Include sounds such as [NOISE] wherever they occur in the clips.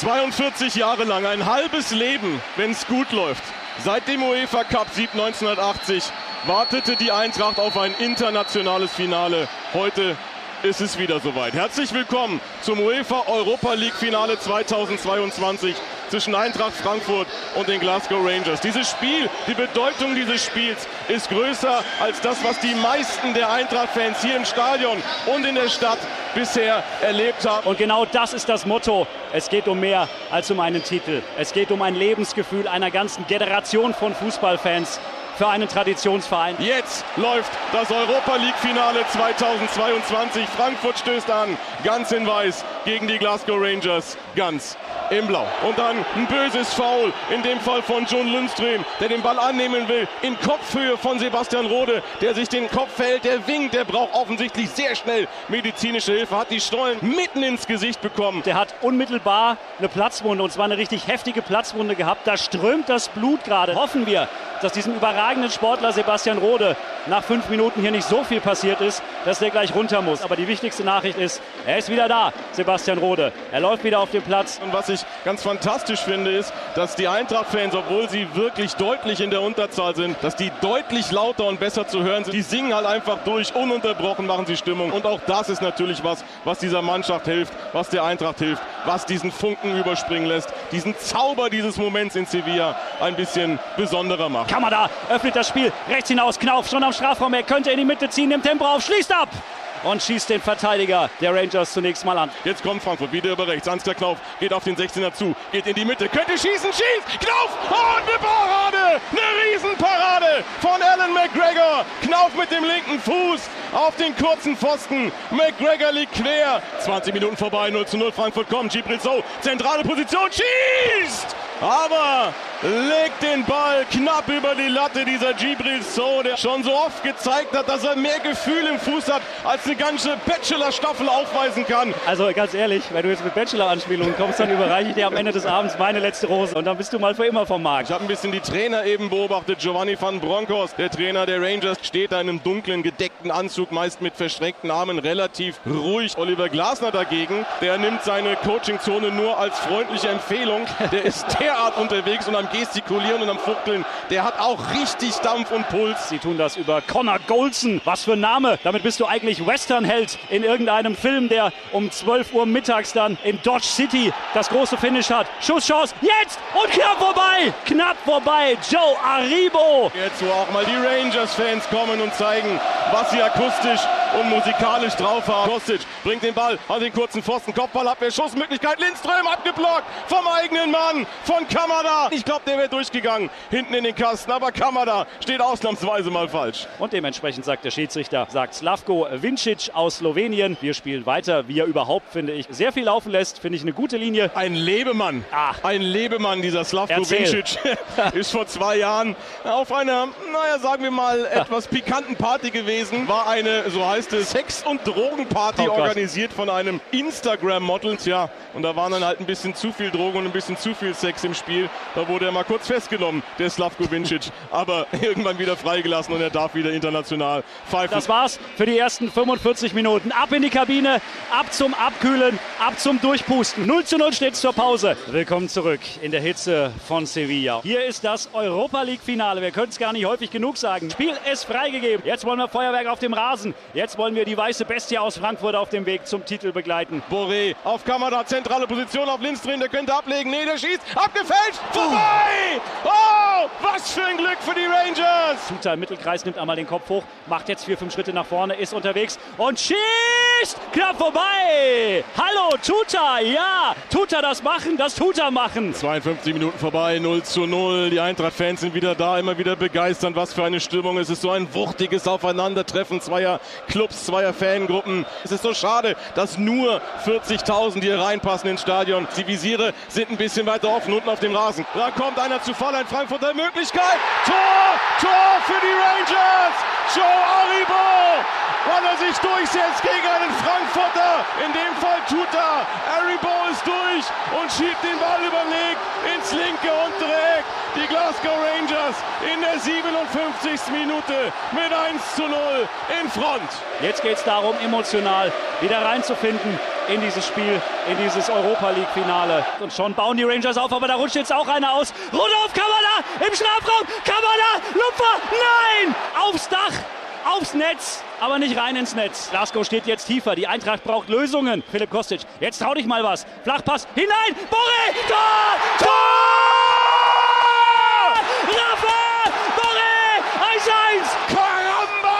42 Jahre lang, ein halbes Leben, wenn es gut läuft. Seit dem UEFA Cup Sieg 1980 wartete die Eintracht auf ein internationales Finale. Heute ist es wieder soweit. Herzlich willkommen zum UEFA Europa League Finale 2022 zwischen Eintracht Frankfurt und den Glasgow Rangers. Dieses Spiel, die Bedeutung dieses Spiels ist größer als das, was die meisten der Eintracht-Fans hier im Stadion und in der Stadt bisher erlebt haben. Und genau das ist das Motto. Es geht um mehr als um einen Titel. Es geht um ein Lebensgefühl einer ganzen Generation von Fußballfans für einen Traditionsverein. Jetzt läuft das Europa League Finale 2022. Frankfurt stößt an, ganz in weiß gegen die Glasgow Rangers, ganz im Blau. Und dann ein böses Foul, in dem Fall von John Lundström, der den Ball annehmen will, in Kopfhöhe von Sebastian Rode, der sich den Kopf hält, der winkt, der braucht offensichtlich sehr schnell medizinische Hilfe, hat die Stollen mitten ins Gesicht bekommen. Der hat unmittelbar eine Platzwunde und zwar eine richtig heftige Platzwunde gehabt. Da strömt das Blut gerade. Hoffen wir, dass diesem überragenden Sportler Sebastian Rode nach fünf Minuten hier nicht so viel passiert ist, dass der gleich runter muss. Aber die wichtigste Nachricht ist, er ist wieder da, Sebastian Rode. Er läuft wieder auf dem Platz. Und was ich ganz fantastisch finde, ist, dass die Eintracht-Fans, obwohl sie wirklich deutlich in der Unterzahl sind, dass die deutlich lauter und besser zu hören sind. Die singen halt einfach durch, ununterbrochen machen sie Stimmung. Und auch das ist natürlich was, was dieser Mannschaft hilft, was der Eintracht hilft, was diesen Funken überspringen lässt, diesen Zauber dieses Moments in Sevilla ein bisschen besonderer macht. Kamada öffnet das Spiel rechts hinaus. Knauf schon am Strafraum. Er könnte in die Mitte ziehen, nimmt Tempo auf, schließt ab und schießt den Verteidiger der Rangers zunächst mal an. Jetzt kommt Frankfurt wieder über rechts. Ansgar Knauf geht auf den 16er zu, geht in die Mitte, könnte schießen, schießt! Knauf! Und eine Parade! Eine Riesenparade von Alan McGregor! Knauf mit dem linken Fuß auf den kurzen Pfosten. McGregor liegt quer. 20 Minuten vorbei, 0 zu 0. Frankfurt kommt. Gibril zentrale Position, schießt! Aber legt den Ball knapp über die Latte, dieser Gibril So, der schon so oft gezeigt hat, dass er mehr Gefühl im Fuß hat, als eine ganze Bachelor-Staffel aufweisen kann. Also ganz ehrlich, wenn du jetzt mit Bachelor-Anspielungen kommst, dann überreiche ich dir am Ende des Abends meine letzte Rose und dann bist du mal für immer vom Markt. Ich habe ein bisschen die Trainer eben beobachtet. Giovanni van Bronckhorst, der Trainer der Rangers, steht da in einem dunklen, gedeckten Anzug, meist mit verschränkten Armen, relativ ruhig. Oliver Glasner dagegen, der nimmt seine Coachingzone nur als freundliche Empfehlung. Der ist derart unterwegs und am Gestikulieren und am Fuchteln. Der hat auch richtig Dampf und Puls. Sie tun das über Connor Golson. Was für ein Name. Damit bist du eigentlich Western-Held in irgendeinem Film, der um 12 Uhr mittags dann in Dodge City das große Finish hat. Schusschance, jetzt und knapp vorbei. Knapp vorbei. Joe Aribo. Jetzt, wo auch mal die Rangers-Fans kommen und zeigen, was sie akustisch und musikalisch drauf haben. Kostic bringt den Ball an den kurzen Pfosten. Kopfballabwehr, Schussmöglichkeit. Lindström abgeblockt vom eigenen Mann, von Kamada. Ich glaube, der wäre durchgegangen hinten in den Kasten. Aber Kamada steht ausnahmsweise mal falsch. Und dementsprechend sagt der Schiedsrichter, sagt Slavko Vincic aus Slowenien. Wir spielen weiter, wie er überhaupt, finde ich, sehr viel laufen lässt. Finde ich eine gute Linie. Ein Lebemann. Ah. Ein Lebemann, dieser Slavko Erzähl. Vincic. [LAUGHS] ist vor zwei Jahren auf einer, naja, sagen wir mal, [LAUGHS] etwas pikanten Party gewesen. War eine, so heißt es, Sex- und Drogenparty oh organisiert von einem Instagram-Model. Tja, und da waren dann halt ein bisschen zu viel Drogen und ein bisschen zu viel Sex im Spiel. Da wurde er mal kurz festgenommen, der Slavko Vincic. [LAUGHS] aber irgendwann wieder freigelassen und er darf wieder international pfeifen. Das war's für die ersten 45 Minuten. Ab in die Kabine, ab zum Abkühlen, ab zum Durchpusten. 0 zu 0 steht zur Pause. Willkommen zurück in der Hitze von Sevilla. Hier ist das Europa League-Finale. Wir können es gar nicht häufig genug sagen. Spiel ist freigegeben. Jetzt wollen wir Feuerwerk auf dem Rasen. Jetzt wollen wir die weiße Bestie aus Frankfurt auf dem Weg zum Titel begleiten. Boré auf Kamera, zentrale Position auf Lindström. Der könnte ablegen. Nee, der schießt. Abgefälscht. Vorbei. Oh, was für ein Glück für die Rangers. Tuta im Mittelkreis nimmt einmal den Kopf hoch, macht jetzt vier, fünf Schritte nach vorne, ist unterwegs und schießt knapp vorbei. Hallo Tuta, ja, Tuta das machen, das Tuta machen. 52 Minuten vorbei, 0 zu 0. Die Eintracht-Fans sind wieder da, immer wieder begeistert. Was für eine Stimmung. Es ist so ein wuchtiges Aufeinandertreffen zweier Clubs, zweier Fangruppen. Es ist so schade, dass nur 40.000 hier reinpassen ins Stadion. Die Visiere sind ein bisschen weiter offen unten auf dem Rasen. Da kommt einer zu Fall, ein Frankfurter Möglichkeit. Tor, Tor für die Rangers. Joe Aribo, weil er sich durchsetzt gegen einen Frankfurter. In dem Fall tut er. Aribo ist durch und schiebt den Ball überlegt ins linke untere. Die Glasgow Rangers in der 57. Minute mit 1 zu 0 in Front. Jetzt geht es darum, emotional wieder reinzufinden in dieses Spiel, in dieses Europa League Finale. Und schon bauen die Rangers auf, aber da rutscht jetzt auch einer aus. Rudolf Kamada im Strafraum. Kamada, Lupfer, nein! Aufs Dach, aufs Netz, aber nicht rein ins Netz. Glasgow steht jetzt tiefer. Die Eintracht braucht Lösungen. Philipp Kostic, jetzt trau dich mal was. Flachpass hinein. Boré, Tor! Tor! Rafa! Boré, 1-1. Caramba!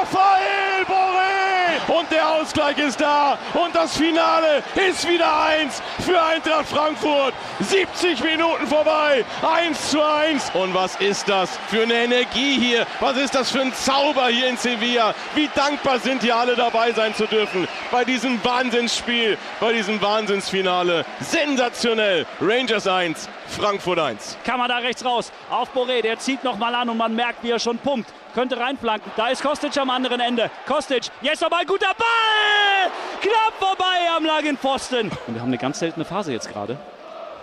Raphael Boré! Und der Ausgleich ist da. Und das Finale ist wieder eins für Eintracht Frankfurt. 70 Minuten vorbei. 1 zu 1. Und was ist das für eine Energie hier? Was ist das für ein Zauber hier in Sevilla? Wie dankbar sind hier alle dabei sein zu dürfen. Bei diesem Wahnsinnsspiel, bei diesem Wahnsinnsfinale. Sensationell. Rangers 1, Frankfurt 1. Kamada rechts raus. Auf Boré, der zieht nochmal an und man merkt, wie er schon pumpt. Könnte reinflanken. Da ist Kostic am anderen Ende. Kostic, jetzt aber ein guter Ball! Knapp vorbei am langen Pfosten. Und wir haben eine ganz seltene Phase jetzt gerade.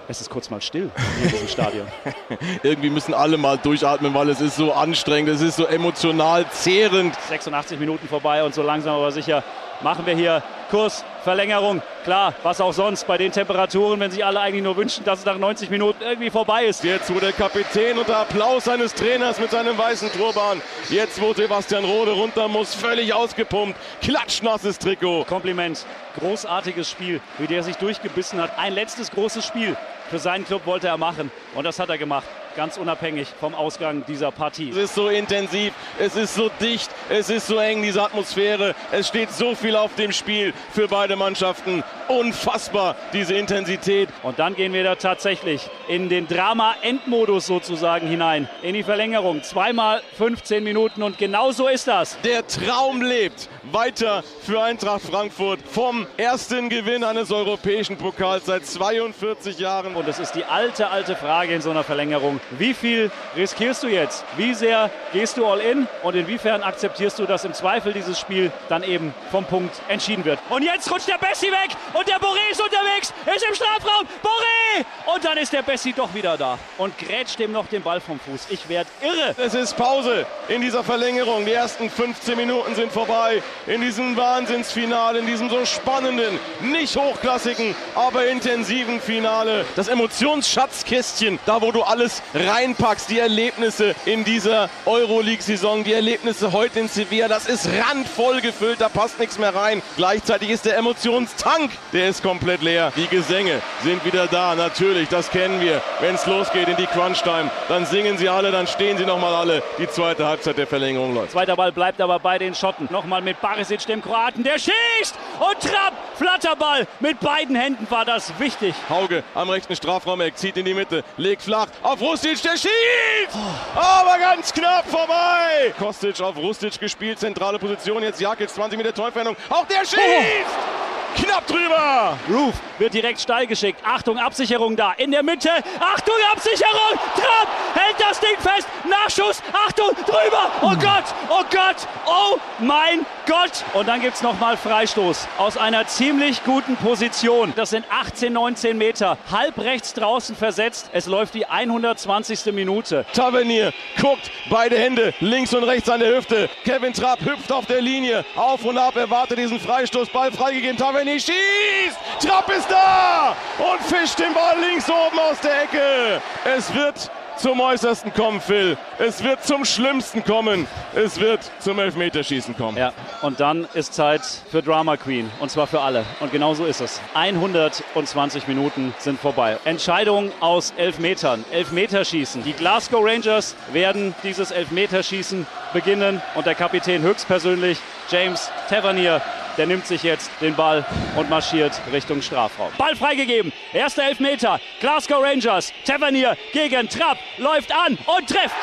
Es ist kurz mal still [LAUGHS] in diesem Stadion. [LAUGHS] Irgendwie müssen alle mal durchatmen, weil es ist so anstrengend, es ist so emotional zehrend. 86 Minuten vorbei und so langsam aber sicher machen wir hier Kurs, Verlängerung. Klar, was auch sonst bei den Temperaturen, wenn sich alle eigentlich nur wünschen, dass es nach 90 Minuten irgendwie vorbei ist. Jetzt, wo der Kapitän unter Applaus seines Trainers mit seinem weißen Turban, jetzt, wo Sebastian Rode runter muss, völlig ausgepumpt, klatschnasses Trikot. Kompliment, großartiges Spiel, wie der sich durchgebissen hat. Ein letztes großes Spiel für seinen Club wollte er machen und das hat er gemacht ganz unabhängig vom Ausgang dieser Partie. Es ist so intensiv, es ist so dicht, es ist so eng, diese Atmosphäre. Es steht so viel auf dem Spiel für beide Mannschaften. Unfassbar, diese Intensität. Und dann gehen wir da tatsächlich in den Drama-Endmodus sozusagen hinein. In die Verlängerung. Zweimal 15 Minuten und genau so ist das. Der Traum lebt weiter für Eintracht Frankfurt vom ersten Gewinn eines europäischen Pokals seit 42 Jahren. Und es ist die alte, alte Frage in so einer Verlängerung. Wie viel riskierst du jetzt? Wie sehr gehst du all in? Und inwiefern akzeptierst du, dass im Zweifel dieses Spiel dann eben vom Punkt entschieden wird? Und jetzt rutscht der Bessi weg und der Boré ist unterwegs, ist im Strafraum. Boré! Und dann ist der Bessi doch wieder da und grätscht ihm noch den Ball vom Fuß. Ich werde irre. Es ist Pause in dieser Verlängerung. Die ersten 15 Minuten sind vorbei. In diesem Wahnsinnsfinale, in diesem so spannenden, nicht hochklassigen, aber intensiven Finale. Das Emotionsschatzkästchen, da wo du alles reinpackst, die Erlebnisse in dieser Euroleague-Saison, die Erlebnisse heute in Sevilla, das ist randvoll gefüllt, da passt nichts mehr rein. Gleichzeitig ist der Emotionstank, der ist komplett leer. Die Gesänge sind wieder da, natürlich, das kennen wir. Wenn es losgeht in die Crunch-Time, dann singen sie alle, dann stehen sie nochmal alle. Die zweite Halbzeit der Verlängerung läuft. Zweiter Ball bleibt aber bei den Schotten. Nochmal mit Barisic, dem Kroaten, der schießt und Trapp, Flatterball. Mit beiden Händen war das wichtig. Hauge am rechten Strafraumeck, zieht in die Mitte, legt flach auf Rustic, der schießt! Aber ganz knapp vorbei! Kostic auf Rustic gespielt, zentrale Position, jetzt Jakic, 20 Meter Torentfernung, auch der schießt! Knapp drüber! Roof wird direkt steil geschickt. Achtung, Absicherung da. In der Mitte. Achtung, Absicherung. Trapp hält das Ding fest. Nachschuss. Achtung, drüber. Oh Gott, oh Gott, oh mein Gott. Und dann gibt es nochmal Freistoß aus einer ziemlich guten Position. Das sind 18, 19 Meter. Halb rechts draußen versetzt. Es läuft die 120. Minute. Tavernier guckt, beide Hände links und rechts an der Hüfte. Kevin Trapp hüpft auf der Linie. Auf und ab, erwartet diesen Freistoß. Ball freigegeben. Tavernier schießt. Trapp ist da und fischt den Ball links oben aus der Ecke. Es wird zum Äußersten kommen, Phil. Es wird zum Schlimmsten kommen. Es wird zum Elfmeterschießen kommen. Ja, und dann ist Zeit für Drama Queen. Und zwar für alle. Und genau so ist es. 120 Minuten sind vorbei. Entscheidung aus Elfmetern. Elfmeterschießen. Die Glasgow Rangers werden dieses Elfmeterschießen beginnen. Und der Kapitän höchstpersönlich, James Tavernier, der nimmt sich jetzt den Ball und marschiert Richtung Strafraum. Ball freigegeben. Erster Elfmeter. Glasgow Rangers. Tavernier gegen Trapp. Läuft an und trifft.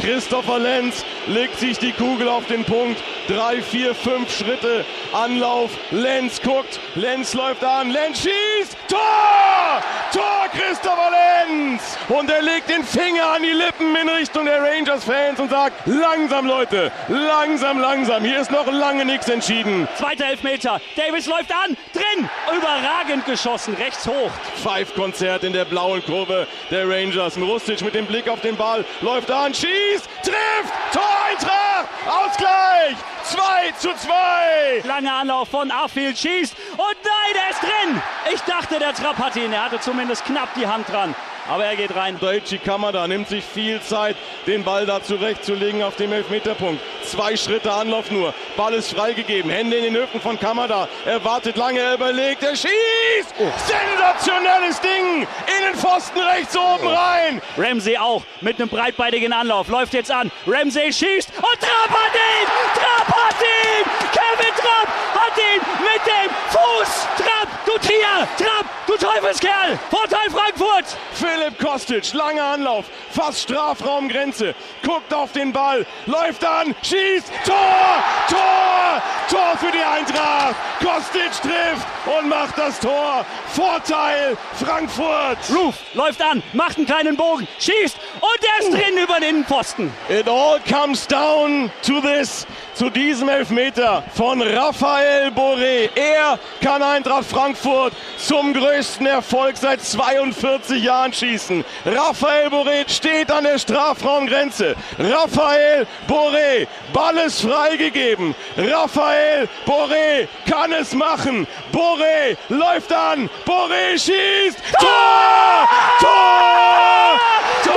Christopher Lenz legt sich die Kugel auf den Punkt. Drei, vier, fünf Schritte. Anlauf. Lenz guckt. Lenz läuft an. Lenz schießt. Tor! Tor Christopher Lenz! Und er legt den Finger an die Lippen in Richtung der Rangers-Fans und sagt, langsam Leute, langsam, langsam. Hier ist noch lange nichts entschieden. Zweiter Elfmeter. Davis läuft an. Drin. Überragend geschossen. Rechts hoch. Pfeifkonzert in der blauen Kurve der Rangers. Rustic mit dem Blick auf den Ball. Läuft an. Schießt. Trifft. Tor Eintracht. Ausgleich. 2 zu 2. Langer Anlauf von Arfield schießt und nein, er ist drin. Ich dachte, der Trapp hat ihn. Er hatte zumindest knapp die Hand dran. Aber er geht rein. Daichi Kamada nimmt sich viel Zeit, den Ball da zurechtzulegen auf dem Elfmeterpunkt. Zwei Schritte Anlauf nur. Ball ist freigegeben. Hände in den Hüften von Kamada. Er wartet lange, er überlegt, er schießt. Oh. Sensationelles Ding. Innenpfosten rechts oben oh. rein. Ramsey auch mit einem breitbeinigen Anlauf. Läuft jetzt an. Ramsey schießt und Trapp hat ihn. Trapp hat ihn. Kevin Trapp hat ihn mit dem Fuß. Trapp, du Tier. Trapp, du Teufelskerl. Vorteil Frankfurt. Philipp Kostic, langer Anlauf, fast Strafraumgrenze, guckt auf den Ball, läuft an, schießt, Tor, Tor, Tor für die Eintracht. Kostic trifft und macht das Tor. Vorteil Frankfurt. Roof läuft an, macht einen kleinen Bogen, schießt und er ist drin über den Innenpfosten. It all comes down to this zu diesem Elfmeter von Raphael Boré. Er kann Eintracht Frankfurt zum größten Erfolg seit 42 Jahren schießen. Raphael Boré steht an der Strafraumgrenze. Raphael Boré, Ball ist freigegeben. Raphael Boré kann es machen. Boré läuft an. Boré schießt. Tor! Tor! Tor!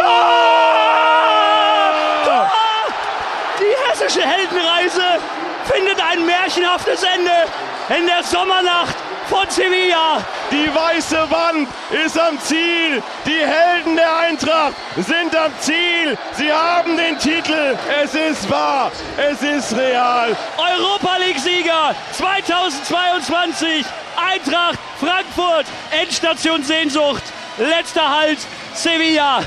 Tor! Die hessische Heldenreise findet ein märchenhaftes Ende in der Sommernacht von Sevilla. Die weiße Wand ist am Ziel. Die Helden der Eintracht sind am Ziel. Sie haben den Titel. Es ist wahr. Es ist real. Europa League-Sieger 2022. Eintracht Frankfurt. Endstation Sehnsucht. Letzter Halt Sevilla.